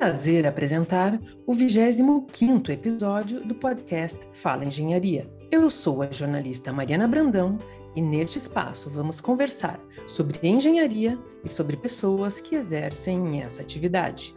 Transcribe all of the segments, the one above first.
prazer apresentar o 25º episódio do podcast Fala Engenharia. Eu sou a jornalista Mariana Brandão e neste espaço vamos conversar sobre engenharia e sobre pessoas que exercem essa atividade.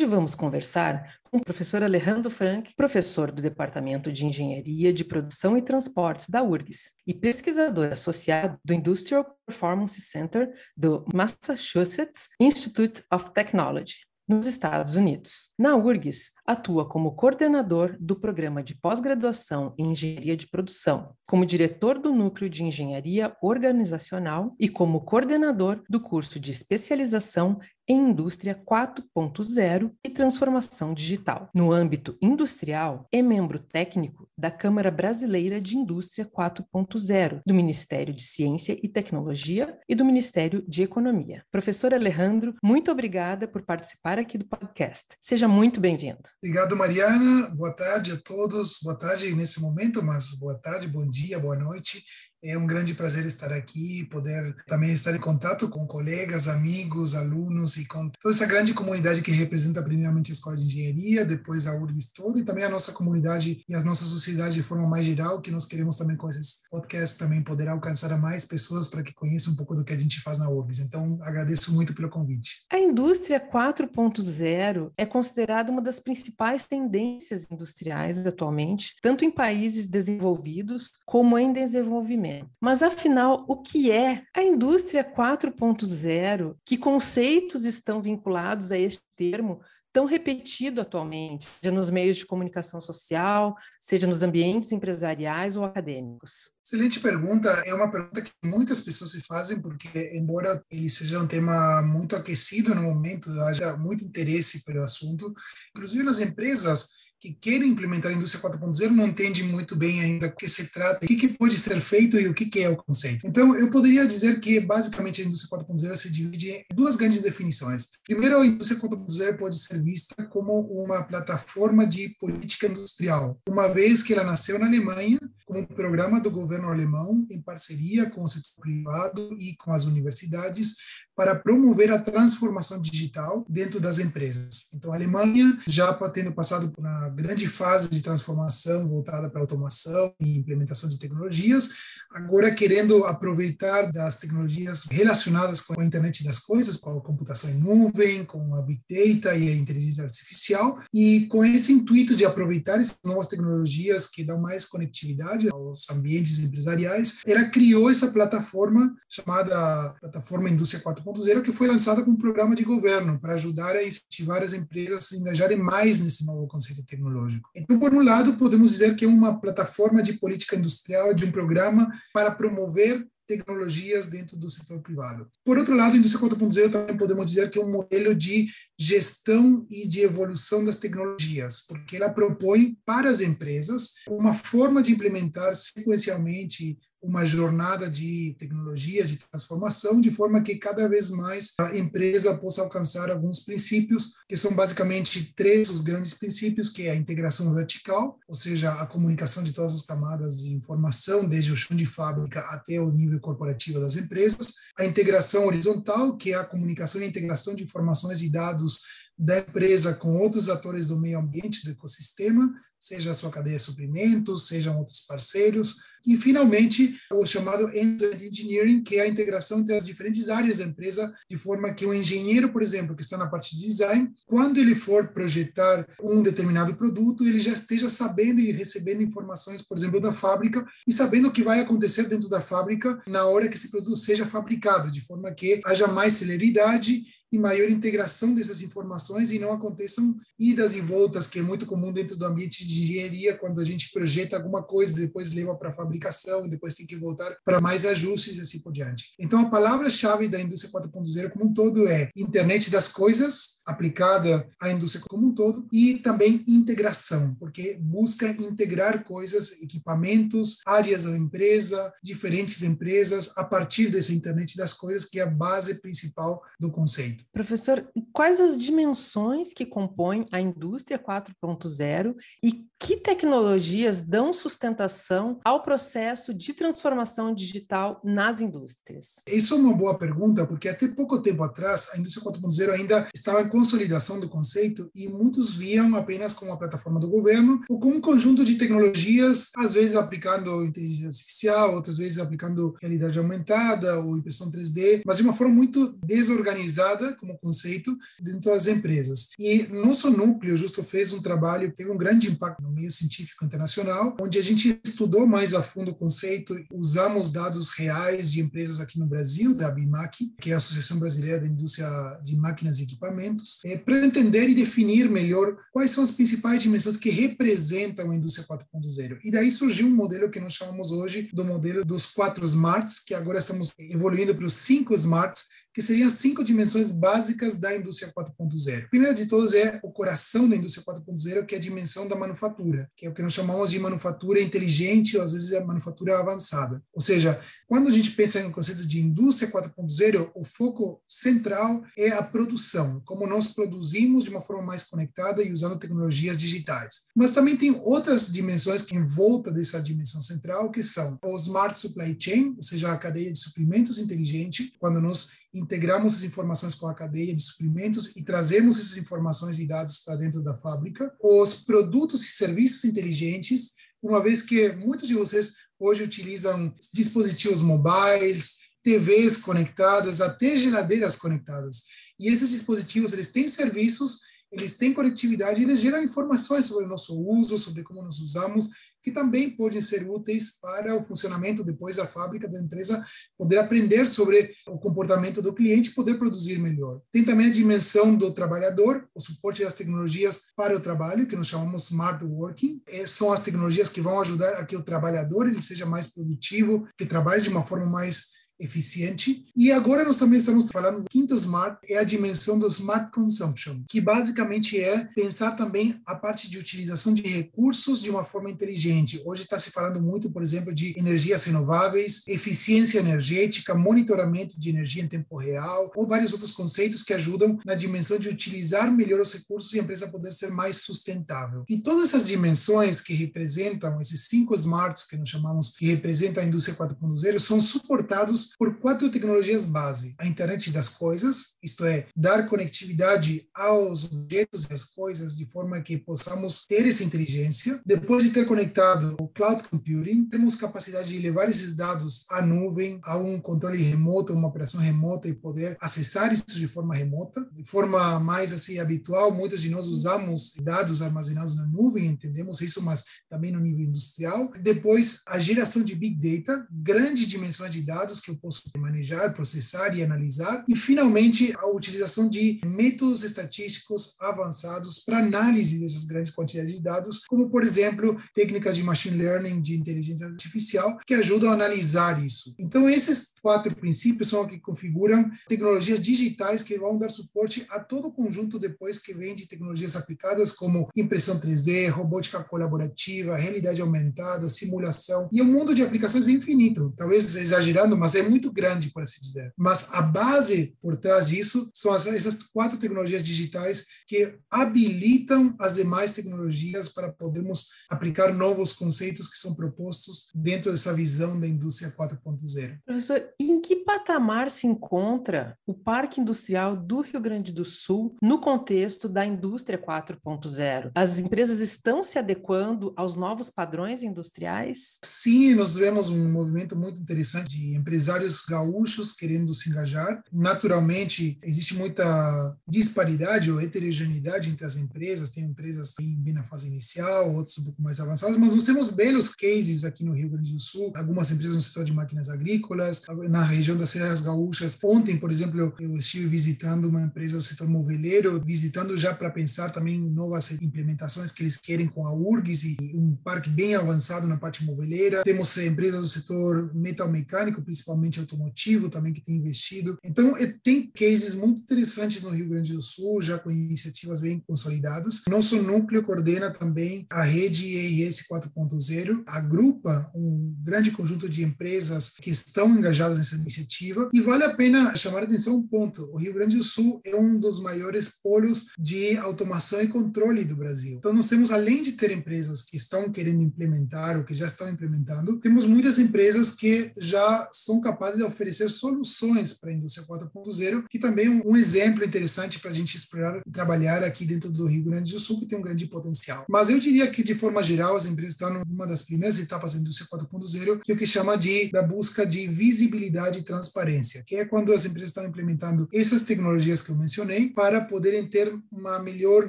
Hoje vamos conversar com o professor Alejandro Frank, professor do Departamento de Engenharia de Produção e Transportes da URGS e pesquisador associado do Industrial Performance Center do Massachusetts Institute of Technology nos Estados Unidos. Na URGS, atua como coordenador do programa de pós-graduação em Engenharia de Produção, como diretor do Núcleo de Engenharia Organizacional e como coordenador do curso de especialização Indústria 4.0 e Transformação Digital. No âmbito industrial, é membro técnico da Câmara Brasileira de Indústria 4.0, do Ministério de Ciência e Tecnologia e do Ministério de Economia. Professor Alejandro, muito obrigada por participar aqui do podcast. Seja muito bem-vindo. Obrigado, Mariana. Boa tarde a todos. Boa tarde nesse momento, mas boa tarde, bom dia, boa noite. É um grande prazer estar aqui, poder também estar em contato com colegas, amigos, alunos e com toda essa grande comunidade que representa primeiramente a Escola de Engenharia, depois a URGS toda e também a nossa comunidade e a nossa sociedade de forma mais geral, que nós queremos também com esses podcasts também poder alcançar a mais pessoas para que conheçam um pouco do que a gente faz na URGS. Então, agradeço muito pelo convite. A indústria 4.0 é considerada uma das principais tendências industriais atualmente, tanto em países desenvolvidos como em desenvolvimento. Mas afinal, o que é a indústria 4.0? Que conceitos estão vinculados a este termo tão repetido atualmente, seja nos meios de comunicação social, seja nos ambientes empresariais ou acadêmicos? Excelente pergunta. É uma pergunta que muitas pessoas se fazem, porque, embora ele seja um tema muito aquecido no momento, haja muito interesse pelo assunto, inclusive nas empresas que querem implementar a indústria 4.0 não entende muito bem ainda o que se trata, o que, que pode ser feito e o que, que é o conceito. Então, eu poderia dizer que, basicamente, a indústria 4.0 se divide em duas grandes definições. Primeiro, a indústria 4.0 pode ser vista como uma plataforma de política industrial, uma vez que ela nasceu na Alemanha um programa do governo alemão em parceria com o setor privado e com as universidades para promover a transformação digital dentro das empresas. Então, a Alemanha, já tendo passado por uma grande fase de transformação voltada para automação e implementação de tecnologias, agora querendo aproveitar das tecnologias relacionadas com a internet das coisas, com a computação em nuvem, com a big data e a inteligência artificial, e com esse intuito de aproveitar essas novas tecnologias que dão mais conectividade aos ambientes empresariais, ela criou essa plataforma chamada Plataforma Indústria 4 4.0, que foi lançada como programa de governo para ajudar a incentivar as empresas a se engajarem mais nesse novo conceito tecnológico. Então, por um lado, podemos dizer que é uma plataforma de política industrial, de um programa para promover tecnologias dentro do setor privado. Por outro lado, a indústria 4.0 também podemos dizer que é um modelo de gestão e de evolução das tecnologias, porque ela propõe para as empresas uma forma de implementar sequencialmente uma jornada de tecnologias, de transformação, de forma que cada vez mais a empresa possa alcançar alguns princípios, que são basicamente três os grandes princípios, que é a integração vertical, ou seja, a comunicação de todas as camadas de informação, desde o chão de fábrica até o nível corporativo das empresas, a integração horizontal, que é a comunicação e integração de informações e dados da empresa com outros atores do meio ambiente, do ecossistema, seja a sua cadeia de suprimentos, sejam outros parceiros, e finalmente o chamado end-to-end engineering, que é a integração entre as diferentes áreas da empresa, de forma que o engenheiro, por exemplo, que está na parte de design, quando ele for projetar um determinado produto, ele já esteja sabendo e recebendo informações, por exemplo, da fábrica e sabendo o que vai acontecer dentro da fábrica na hora que esse produto seja fabricado, de forma que haja mais celeridade e maior integração dessas informações e não aconteçam idas e voltas, que é muito comum dentro do ambiente de engenharia, quando a gente projeta alguma coisa, depois leva para a fabricação, depois tem que voltar para mais ajustes e assim por diante. Então, a palavra-chave da indústria 4.0 como um todo é internet das coisas, aplicada à indústria como um todo, e também integração, porque busca integrar coisas, equipamentos, áreas da empresa, diferentes empresas, a partir dessa internet das coisas, que é a base principal do conceito. Professor, quais as dimensões que compõem a indústria 4.0 e que tecnologias dão sustentação ao processo de transformação digital nas indústrias? Isso é uma boa pergunta, porque até pouco tempo atrás a indústria 4.0 ainda estava em consolidação do conceito e muitos viam apenas como uma plataforma do governo ou como um conjunto de tecnologias, às vezes aplicando inteligência artificial, outras vezes aplicando realidade aumentada ou impressão 3D, mas de uma forma muito desorganizada como conceito dentro das empresas. E nosso núcleo justo fez um trabalho que teve um grande impacto meio científico internacional, onde a gente estudou mais a fundo o conceito, usamos dados reais de empresas aqui no Brasil, da BIMAC, que é a Associação Brasileira da Indústria de Máquinas e Equipamentos, é, para entender e definir melhor quais são as principais dimensões que representam a indústria 4.0. E daí surgiu um modelo que nós chamamos hoje do modelo dos quatro smarts, que agora estamos evoluindo para os cinco smarts, que seriam cinco dimensões básicas da indústria 4.0. Primeira de todas é o coração da indústria 4.0, que é a dimensão da manufatura, que é o que nós chamamos de manufatura inteligente ou às vezes é manufatura avançada. Ou seja, quando a gente pensa no conceito de indústria 4.0, o foco central é a produção, como nós produzimos de uma forma mais conectada e usando tecnologias digitais. Mas também tem outras dimensões que em volta dessa dimensão central, que são o smart supply chain, ou seja, a cadeia de suprimentos inteligente, quando nós integramos as informações com a cadeia de suprimentos e trazemos essas informações e dados para dentro da fábrica. Os produtos e serviços inteligentes, uma vez que muitos de vocês hoje utilizam dispositivos mobiles, TVs conectadas, até geladeiras conectadas. E esses dispositivos, eles têm serviços, eles têm conectividade, eles geram informações sobre o nosso uso, sobre como nós usamos, que também podem ser úteis para o funcionamento depois da fábrica da empresa, poder aprender sobre o comportamento do cliente poder produzir melhor. Tem também a dimensão do trabalhador, o suporte das tecnologias para o trabalho, que nós chamamos smart working. É, são as tecnologias que vão ajudar a que o trabalhador ele seja mais produtivo, que trabalhe de uma forma mais eficiente. E agora nós também estamos falando do quinto smart, é a dimensão do smart consumption, que basicamente é pensar também a parte de utilização de recursos de uma forma inteligente. Hoje está se falando muito, por exemplo, de energias renováveis, eficiência energética, monitoramento de energia em tempo real, ou vários outros conceitos que ajudam na dimensão de utilizar melhor os recursos e a empresa poder ser mais sustentável. E todas essas dimensões que representam esses cinco smarts que nós chamamos que representam a indústria 4.0 são suportados por quatro tecnologias base: a internet das coisas, isto é, dar conectividade aos objetos e às coisas de forma que possamos ter essa inteligência. Depois de ter conectado o cloud computing, temos capacidade de levar esses dados à nuvem, a um controle remoto, uma operação remota e poder acessar isso de forma remota, de forma mais assim habitual. Muitos de nós usamos dados armazenados na nuvem, entendemos isso, mas também no nível industrial. Depois, a geração de big data, grande dimensão de dados que posso manejar, processar e analisar. E, finalmente, a utilização de métodos estatísticos avançados para análise dessas grandes quantidades de dados, como, por exemplo, técnicas de machine learning, de inteligência artificial, que ajudam a analisar isso. Então, esses quatro princípios são os que configuram tecnologias digitais que vão dar suporte a todo o conjunto depois que vem de tecnologias aplicadas como impressão 3D, robótica colaborativa, realidade aumentada, simulação e um mundo de aplicações infinito. Talvez exagerando, mas é muito grande, por assim dizer. Mas a base por trás disso são essas quatro tecnologias digitais que habilitam as demais tecnologias para podermos aplicar novos conceitos que são propostos dentro dessa visão da indústria 4.0. Professor, em que patamar se encontra o Parque Industrial do Rio Grande do Sul no contexto da indústria 4.0? As empresas estão se adequando aos novos padrões industriais? Sim, nós vemos um movimento muito interessante de empresários vários gaúchos querendo se engajar. Naturalmente, existe muita disparidade ou heterogeneidade entre as empresas. Tem empresas que bem na fase inicial, outras um pouco mais avançadas, mas nós temos belos cases aqui no Rio Grande do Sul. Algumas empresas no setor de máquinas agrícolas, na região das Serras Gaúchas. Ontem, por exemplo, eu estive visitando uma empresa do setor moveleiro, visitando já para pensar também novas implementações que eles querem com a URGS e um parque bem avançado na parte moveleira. Temos empresas do setor metal mecânico, principalmente principalmente automotivo também que tem investido. Então, tem cases muito interessantes no Rio Grande do Sul, já com iniciativas bem consolidadas. Nosso núcleo coordena também a rede EIS 4.0, agrupa um grande conjunto de empresas que estão engajadas nessa iniciativa e vale a pena chamar a atenção um ponto. O Rio Grande do Sul é um dos maiores polos de automação e controle do Brasil. Então, nós temos, além de ter empresas que estão querendo implementar ou que já estão implementando, temos muitas empresas que já são capazes de oferecer soluções para a indústria 4.0, que também é um exemplo interessante para a gente explorar e trabalhar aqui dentro do Rio Grande do Sul, que tem um grande potencial. Mas eu diria que, de forma geral, as empresas estão numa das primeiras etapas da indústria 4.0, que é o que chama de da busca de visibilidade e transparência, que é quando as empresas estão implementando essas tecnologias que eu mencionei para poderem ter uma melhor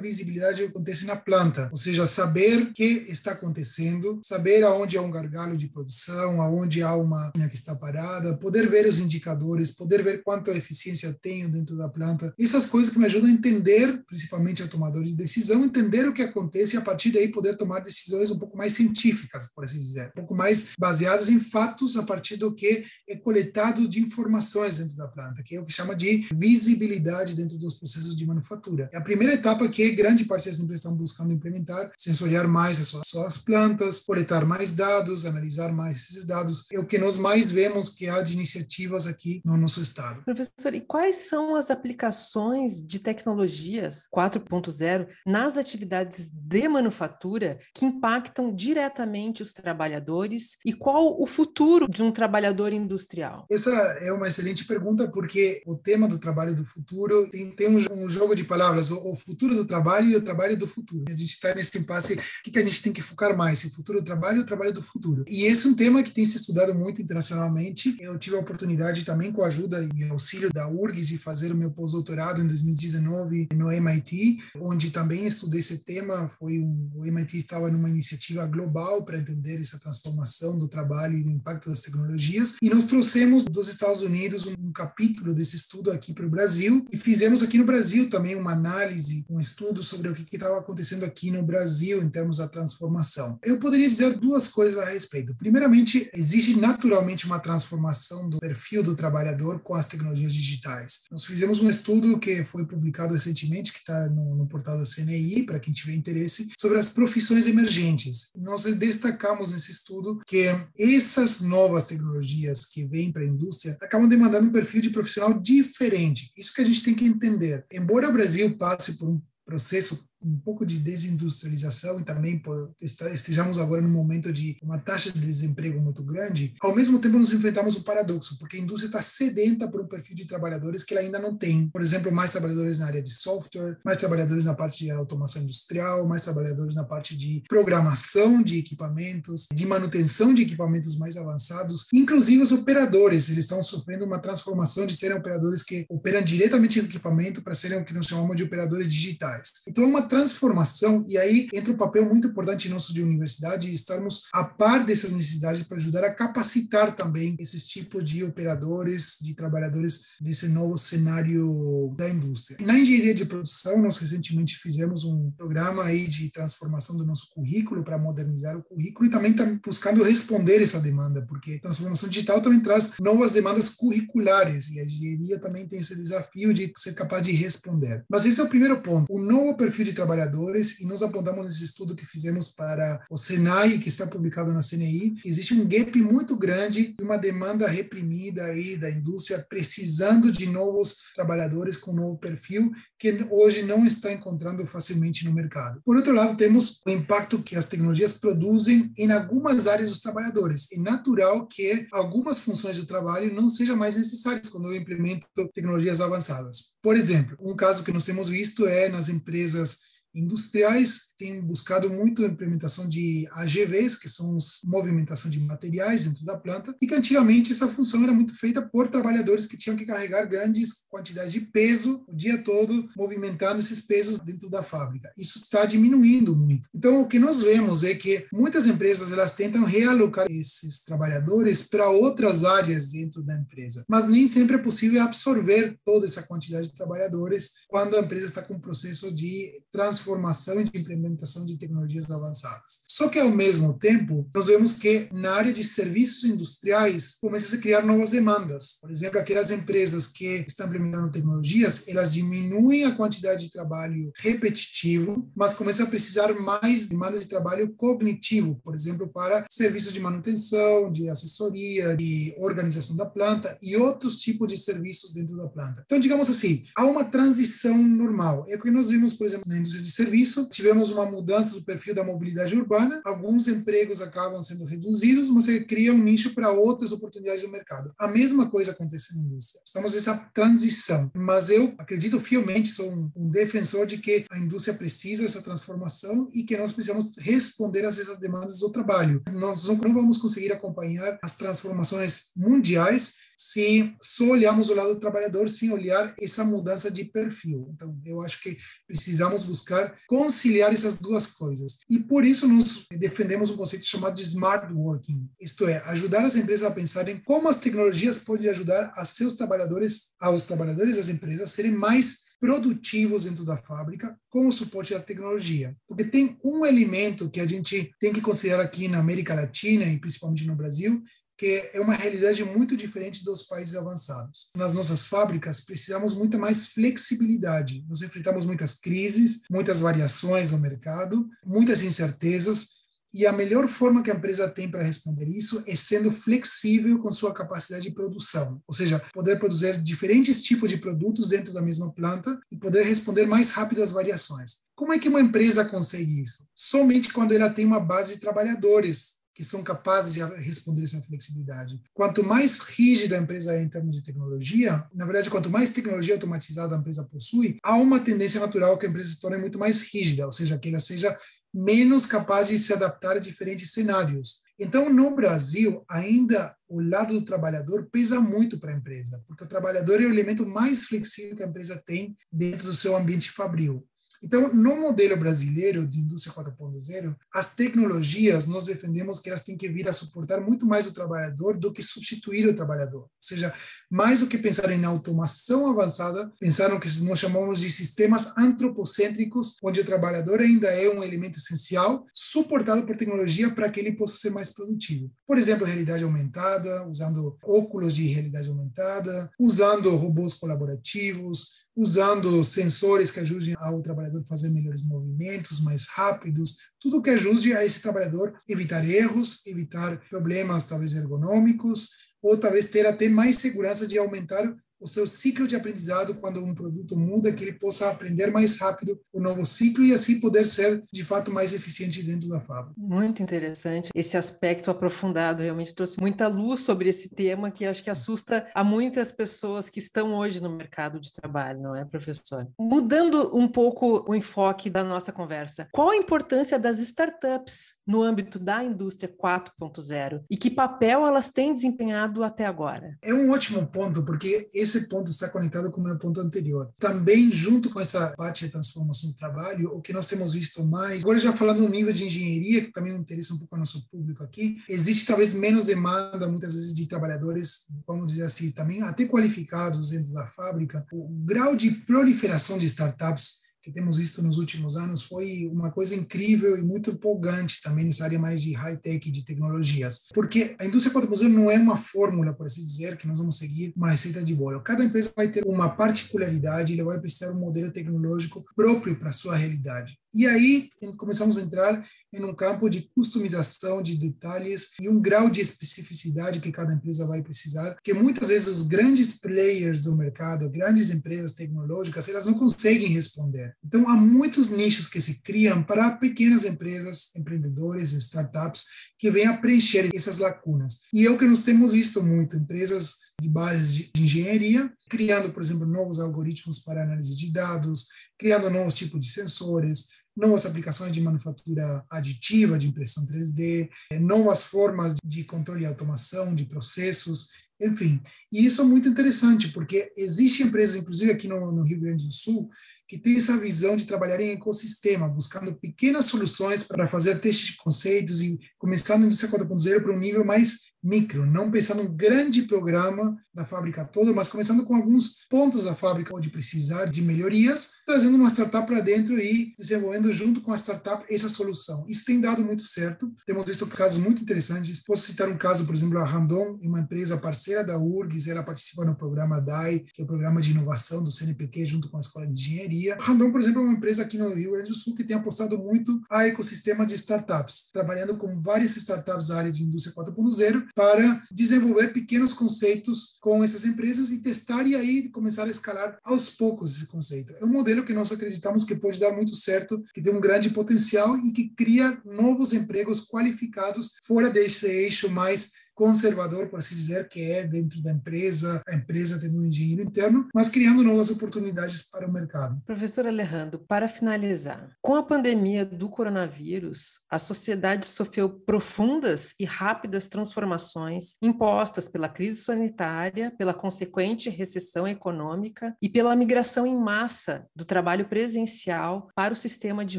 visibilidade do que acontece na planta, ou seja, saber o que está acontecendo, saber aonde há um gargalo de produção, aonde há uma que está parada, poder ver os indicadores, poder ver quanto eficiência tenho dentro da planta. Essas coisas que me ajudam a entender, principalmente a tomador de decisão, entender o que acontece e a partir daí poder tomar decisões um pouco mais científicas, por assim dizer, um pouco mais baseadas em fatos a partir do que é coletado de informações dentro da planta, que é o que chama de visibilidade dentro dos processos de manufatura. É a primeira etapa que grande parte das empresas estão buscando implementar, sensoriar mais as suas plantas, coletar mais dados, analisar mais esses dados. É o que nós mais vemos que há de iniciativas aqui no nosso estado. Professor, e quais são as aplicações de tecnologias 4.0 nas atividades de manufatura que impactam diretamente os trabalhadores e qual o futuro de um trabalhador industrial? Essa é uma excelente pergunta porque o tema do trabalho do futuro tem, tem um, um, jogo de palavras, o, o, futuro do trabalho e o trabalho do futuro. A gente está nesse impasse, o que, que a gente tem que focar mais, se o futuro do trabalho ou o trabalho do futuro. E esse é um tema que tem se estudado muito internacionalmente. Eu tive a oportunidade também com a ajuda e auxílio da URGS de fazer o meu pós-doutorado em 2019 no MIT, onde também estudei esse tema. Foi um, o MIT estava numa iniciativa global para entender essa transformação do trabalho e do impacto das tecnologias. E nós trouxemos dos Estados Unidos um capítulo desse estudo aqui para o Brasil e fizemos aqui no Brasil também uma análise, um estudo sobre o que estava acontecendo aqui no Brasil em termos da transformação. Eu poderia dizer duas coisas a respeito. Primeiramente, existe naturalmente uma transformação do perfil do trabalhador com as tecnologias digitais. Nós fizemos um estudo que foi publicado recentemente, que está no, no portal da CNI, para quem tiver interesse, sobre as profissões emergentes. Nós destacamos nesse estudo que essas novas tecnologias que vêm para a indústria acabam demandando um perfil de profissional diferente. Isso que a gente tem que entender. Embora o Brasil passe por um processo um pouco de desindustrialização e também por estejamos agora num momento de uma taxa de desemprego muito grande, ao mesmo tempo nos enfrentamos um paradoxo, porque a indústria está sedenta por um perfil de trabalhadores que ela ainda não tem. Por exemplo, mais trabalhadores na área de software, mais trabalhadores na parte de automação industrial, mais trabalhadores na parte de programação de equipamentos, de manutenção de equipamentos mais avançados, inclusive os operadores, eles estão sofrendo uma transformação de serem operadores que operam diretamente no equipamento para serem o que nós chamamos de operadores digitais. Então, é uma transformação, e aí entra um papel muito importante nosso de universidade, estarmos a par dessas necessidades para ajudar a capacitar também esses tipos de operadores, de trabalhadores desse novo cenário da indústria. E na engenharia de produção, nós recentemente fizemos um programa aí de transformação do nosso currículo para modernizar o currículo e também estamos buscando responder essa demanda, porque transformação digital também traz novas demandas curriculares e a engenharia também tem esse desafio de ser capaz de responder. Mas esse é o primeiro ponto. O novo perfil de trabalhadores e nós apontamos nesse estudo que fizemos para o Senai, que está publicado na CNI, existe um gap muito grande e uma demanda reprimida aí da indústria precisando de novos trabalhadores com novo perfil que hoje não está encontrando facilmente no mercado. Por outro lado, temos o impacto que as tecnologias produzem em algumas áreas dos trabalhadores. É natural que algumas funções do trabalho não sejam mais necessárias quando eu implemento tecnologias avançadas. Por exemplo, um caso que nós temos visto é nas empresas industriais tem buscado muito a implementação de AGVs, que são os movimentação de materiais dentro da planta, e que antigamente essa função era muito feita por trabalhadores que tinham que carregar grandes quantidades de peso o dia todo, movimentando esses pesos dentro da fábrica. Isso está diminuindo muito. Então, o que nós vemos é que muitas empresas elas tentam realocar esses trabalhadores para outras áreas dentro da empresa, mas nem sempre é possível absorver toda essa quantidade de trabalhadores quando a empresa está com um processo de transformação e de implementação implementação de tecnologias avançadas. Só que, ao mesmo tempo, nós vemos que na área de serviços industriais começa a criar novas demandas. Por exemplo, aquelas empresas que estão implementando tecnologias, elas diminuem a quantidade de trabalho repetitivo, mas começam a precisar mais demanda de trabalho cognitivo, por exemplo, para serviços de manutenção, de assessoria, de organização da planta e outros tipos de serviços dentro da planta. Então, digamos assim, há uma transição normal. É o que nós vimos, por exemplo, na indústria de serviço, tivemos uma mudança do perfil da mobilidade urbana, alguns empregos acabam sendo reduzidos, mas você cria um nicho para outras oportunidades do mercado. A mesma coisa acontece na indústria. Estamos nessa transição, mas eu acredito fielmente, sou um, um defensor de que a indústria precisa dessa transformação e que nós precisamos responder a essas demandas do trabalho. Nós não vamos conseguir acompanhar as transformações mundiais se só olharmos o lado do trabalhador sem olhar essa mudança de perfil. Então, eu acho que precisamos buscar conciliar essas duas coisas. E por isso nós defendemos um conceito chamado de smart working, isto é, ajudar as empresas a pensarem como as tecnologias podem ajudar a seus trabalhadores, aos trabalhadores das empresas serem mais produtivos dentro da fábrica com o suporte da tecnologia. Porque tem um elemento que a gente tem que considerar aqui na América Latina e principalmente no Brasil, que é uma realidade muito diferente dos países avançados. Nas nossas fábricas, precisamos muita mais flexibilidade. Nós enfrentamos muitas crises, muitas variações no mercado, muitas incertezas, e a melhor forma que a empresa tem para responder isso é sendo flexível com sua capacidade de produção, ou seja, poder produzir diferentes tipos de produtos dentro da mesma planta e poder responder mais rápido às variações. Como é que uma empresa consegue isso? Somente quando ela tem uma base de trabalhadores que são capazes de responder essa flexibilidade. Quanto mais rígida a empresa é em termos de tecnologia, na verdade, quanto mais tecnologia automatizada a empresa possui, há uma tendência natural que a empresa se torne muito mais rígida, ou seja, que ela seja menos capaz de se adaptar a diferentes cenários. Então, no Brasil, ainda o lado do trabalhador pesa muito para a empresa, porque o trabalhador é o elemento mais flexível que a empresa tem dentro do seu ambiente fabril. Então, no modelo brasileiro de indústria 4.0, as tecnologias, nós defendemos que elas têm que vir a suportar muito mais o trabalhador do que substituir o trabalhador. Ou seja, mais do que pensar em automação avançada, pensar no que nós chamamos de sistemas antropocêntricos, onde o trabalhador ainda é um elemento essencial, suportado por tecnologia para que ele possa ser mais produtivo. Por exemplo, realidade aumentada, usando óculos de realidade aumentada, usando robôs colaborativos, usando sensores que ajudem ao trabalhador a fazer melhores movimentos, mais rápidos, tudo que ajude a esse trabalhador evitar erros, evitar problemas talvez ergonômicos, ou talvez ter até mais segurança de aumentar o seu ciclo de aprendizado quando um produto muda, que ele possa aprender mais rápido o novo ciclo e assim poder ser de fato mais eficiente dentro da fábrica. Muito interessante. Esse aspecto aprofundado realmente trouxe muita luz sobre esse tema que acho que assusta a muitas pessoas que estão hoje no mercado de trabalho, não é, professor? Mudando um pouco o enfoque da nossa conversa, qual a importância das startups no âmbito da indústria 4.0 e que papel elas têm desempenhado até agora? É um ótimo ponto, porque esse ponto está conectado com o meu ponto anterior. Também, junto com essa parte de transformação do trabalho, o que nós temos visto mais, agora já falando no nível de engenharia, que também interessa um pouco ao nosso público aqui, existe talvez menos demanda, muitas vezes, de trabalhadores, vamos dizer assim, também até qualificados dentro da fábrica. O grau de proliferação de startups que temos visto nos últimos anos foi uma coisa incrível e muito empolgante também nessa área mais de high-tech de tecnologias. Porque a indústria 4.0 não é uma fórmula, por assim dizer, que nós vamos seguir uma receita de bolo. Cada empresa vai ter uma particularidade, ele vai precisar um modelo tecnológico próprio para a sua realidade. E aí começamos a entrar em um campo de customização de detalhes e um grau de especificidade que cada empresa vai precisar, que muitas vezes os grandes players do mercado, grandes empresas tecnológicas, elas não conseguem responder. Então, há muitos nichos que se criam para pequenas empresas, empreendedores, startups, que vêm a preencher essas lacunas. E é o que nós temos visto muito, empresas de bases de engenharia, criando, por exemplo, novos algoritmos para análise de dados, criando novos tipos de sensores, novas aplicações de manufatura aditiva, de impressão 3D, eh, novas formas de controle e automação de processos, enfim. E isso é muito interessante, porque existem empresas, inclusive aqui no, no Rio Grande do Sul, que tem essa visão de trabalhar em ecossistema, buscando pequenas soluções para fazer testes de conceitos e começar na indústria 4.0 para um nível mais micro, não pensando num grande programa da fábrica toda, mas começando com alguns pontos da fábrica onde precisar de melhorias, trazendo uma startup para dentro e desenvolvendo junto com a startup essa solução. Isso tem dado muito certo. Temos visto casos muito interessantes. Posso citar um caso, por exemplo, a Randon, uma empresa parceira da URGS, ela participa no programa DAI, que é o programa de inovação do CNPq junto com a Escola de Engenharia. A Randon, por exemplo, é uma empresa aqui no Rio Grande do Sul que tem apostado muito a ecossistema de startups, trabalhando com várias startups da área de indústria 4.0 para desenvolver pequenos conceitos com essas empresas e testar e aí começar a escalar aos poucos esse conceito. É um modelo que nós acreditamos que pode dar muito certo, que tem um grande potencial e que cria novos empregos qualificados fora desse eixo mais conservador, por assim dizer, que é dentro da empresa, a empresa tendo um engenheiro interno, mas criando novas oportunidades para o mercado. Professor Alejandro, para finalizar, com a pandemia do coronavírus, a sociedade sofreu profundas e rápidas transformações impostas pela crise sanitária, pela consequente recessão econômica e pela migração em massa do trabalho presencial para o sistema de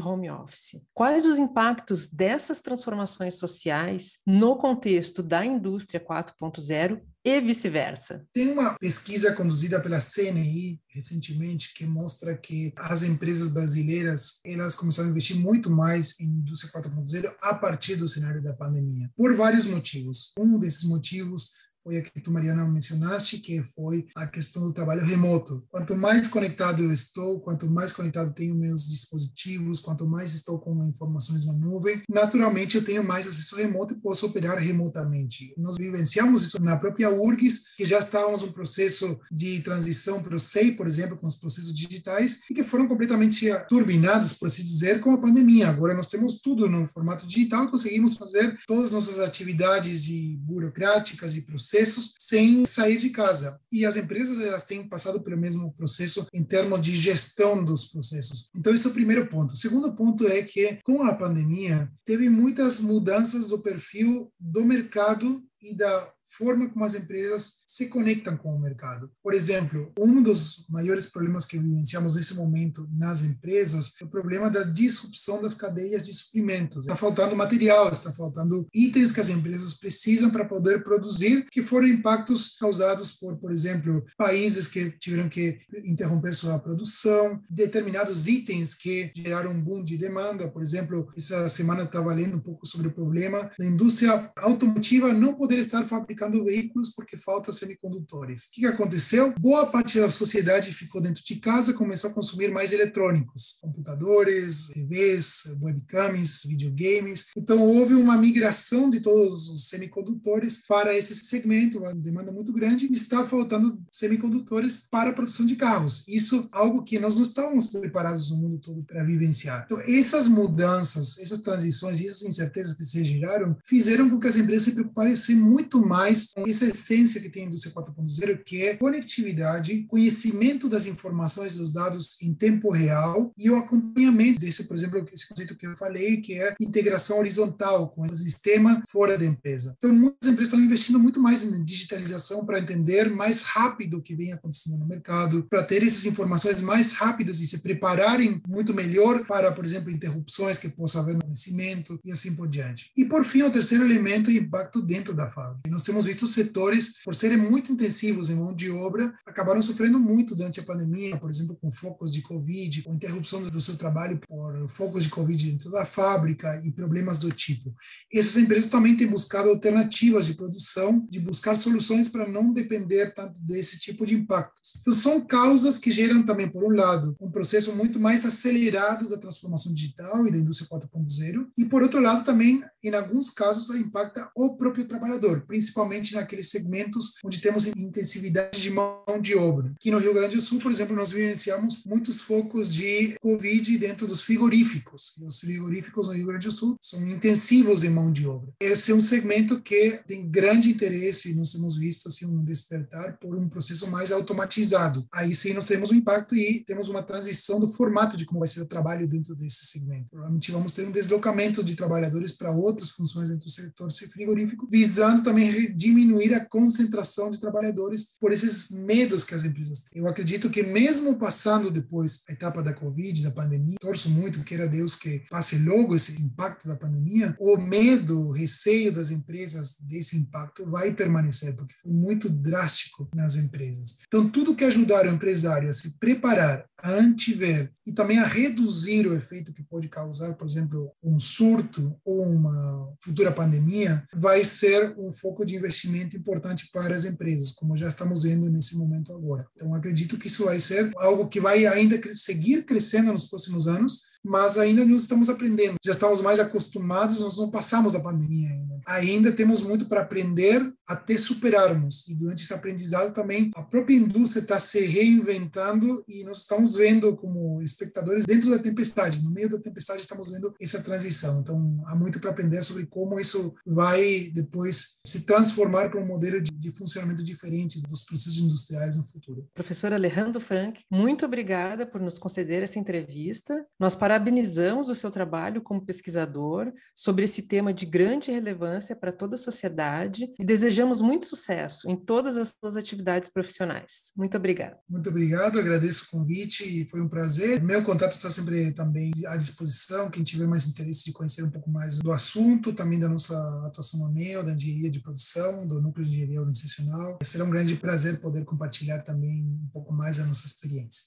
home office. Quais os impactos dessas transformações sociais no contexto da indústria indústria 4.0 e vice-versa. Tem uma pesquisa conduzida pela CNI recentemente que mostra que as empresas brasileiras elas começaram a investir muito mais em indústria 4.0 a partir do cenário da pandemia, por vários motivos. Um desses motivos foi a que tu, Mariana, mencionaste, que foi a questão do trabalho remoto. Quanto mais conectado eu estou, quanto mais conectado tenho meus dispositivos, quanto mais estou com informações na nuvem, naturalmente eu tenho mais acesso remoto e posso operar remotamente. Nós vivenciamos isso na própria URGS, que já estávamos um processo de transição para o SEI, por exemplo, com os processos digitais, e que foram completamente turbinados, por assim dizer, com a pandemia. Agora nós temos tudo no formato digital, conseguimos fazer todas as nossas atividades de burocráticas e processos processos sem sair de casa. E as empresas elas têm passado pelo mesmo processo em termos de gestão dos processos. Então, esse é o primeiro ponto. O segundo ponto é que, com a pandemia, teve muitas mudanças do perfil do mercado e da forma como as empresas se conectam com o mercado. Por exemplo, um dos maiores problemas que vivenciamos nesse momento nas empresas é o problema da disrupção das cadeias de suprimentos. Está faltando material, está faltando itens que as empresas precisam para poder produzir, que foram impactos causados por, por exemplo, países que tiveram que interromper sua produção, determinados itens que geraram um boom de demanda. Por exemplo, essa semana estava lendo um pouco sobre o problema da indústria automotiva não poder estar fabricando fabricando veículos porque falta semicondutores. O que aconteceu? Boa parte da sociedade ficou dentro de casa, começou a consumir mais eletrônicos, computadores, TVs, webcams, videogames. Então houve uma migração de todos os semicondutores para esse segmento, uma demanda muito grande, e está faltando semicondutores para a produção de carros. Isso algo que nós não estávamos preparados no mundo todo para vivenciar. Então essas mudanças, essas transições essas incertezas que se geraram fizeram com que as empresas se preocupassem muito mais mais essa essência que tem a indústria 4.0, que é conectividade, conhecimento das informações, dos dados em tempo real e o acompanhamento desse, por exemplo, esse conceito que eu falei, que é integração horizontal com o sistema fora da empresa. Então, muitas empresas estão investindo muito mais em digitalização para entender mais rápido o que vem acontecendo no mercado, para ter essas informações mais rápidas e se prepararem muito melhor para, por exemplo, interrupções que possa haver no conhecimento e assim por diante. E, por fim, o terceiro elemento o impacto dentro da fábrica. Nós temos temos visto setores, por serem muito intensivos em mão de obra, acabaram sofrendo muito durante a pandemia, por exemplo, com focos de Covid, com interrupção do seu trabalho por focos de Covid dentro da fábrica e problemas do tipo. Essas empresas também têm buscado alternativas de produção, de buscar soluções para não depender tanto desse tipo de impactos. Então, são causas que geram também, por um lado, um processo muito mais acelerado da transformação digital e da indústria 4.0, e por outro lado, também, em alguns casos, impacta o próprio trabalhador, principalmente naqueles segmentos onde temos intensividade de mão de obra. Aqui no Rio Grande do Sul, por exemplo, nós vivenciamos muitos focos de Covid dentro dos frigoríficos. Os frigoríficos no Rio Grande do Sul são intensivos em mão de obra. Esse é um segmento que tem grande interesse, nós temos visto assim, um despertar por um processo mais automatizado. Aí sim nós temos um impacto e temos uma transição do formato de como vai ser o trabalho dentro desse segmento. Provavelmente vamos ter um deslocamento de trabalhadores para outro outras funções dentro do setor frigorífico, visando também diminuir a concentração de trabalhadores por esses medos que as empresas têm. Eu acredito que mesmo passando depois a etapa da Covid, da pandemia, torço muito, queira Deus que passe logo esse impacto da pandemia, o medo, o receio das empresas desse impacto vai permanecer, porque foi muito drástico nas empresas. Então, tudo que ajudar o empresário a se preparar, a antever e também a reduzir o efeito que pode causar, por exemplo, um surto ou uma futura pandemia, vai ser um foco de investimento importante para as empresas, como já estamos vendo nesse momento agora. Então, acredito que isso vai ser algo que vai ainda seguir crescendo nos próximos anos, mas ainda não estamos aprendendo. Já estamos mais acostumados, nós não passamos a pandemia ainda. Ainda temos muito para aprender até superarmos. E durante esse aprendizado também a própria indústria está se reinventando e nós estamos vendo como espectadores dentro da tempestade, no meio da tempestade estamos vendo essa transição. Então há muito para aprender sobre como isso vai depois se transformar para um modelo de, de funcionamento diferente dos processos industriais no futuro. Professor Alejandro Frank, muito obrigada por nos conceder essa entrevista. Nós para parabenizamos o seu trabalho como pesquisador sobre esse tema de grande relevância para toda a sociedade e desejamos muito sucesso em todas as suas atividades profissionais. Muito obrigada. Muito obrigado, agradeço o convite foi um prazer. Meu contato está sempre também à disposição. Quem tiver mais interesse de conhecer um pouco mais do assunto, também da nossa atuação no NEO, da engenharia de produção, do núcleo de engenharia organizacional, será um grande prazer poder compartilhar também um pouco mais a nossa experiência.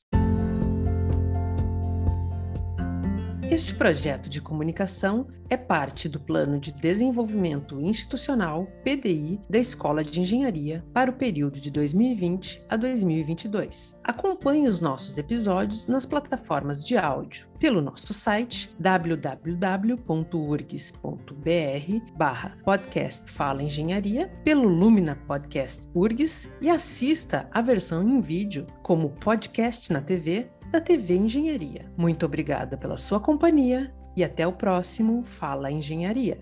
Este projeto de comunicação é parte do Plano de Desenvolvimento Institucional PDI da Escola de Engenharia para o período de 2020 a 2022. Acompanhe os nossos episódios nas plataformas de áudio pelo nosso site www.urgs.br podcast Fala Engenharia, pelo Lumina Podcast URGS e assista a versão em vídeo como podcast na TV da TV Engenharia. Muito obrigada pela sua companhia e até o próximo Fala Engenharia.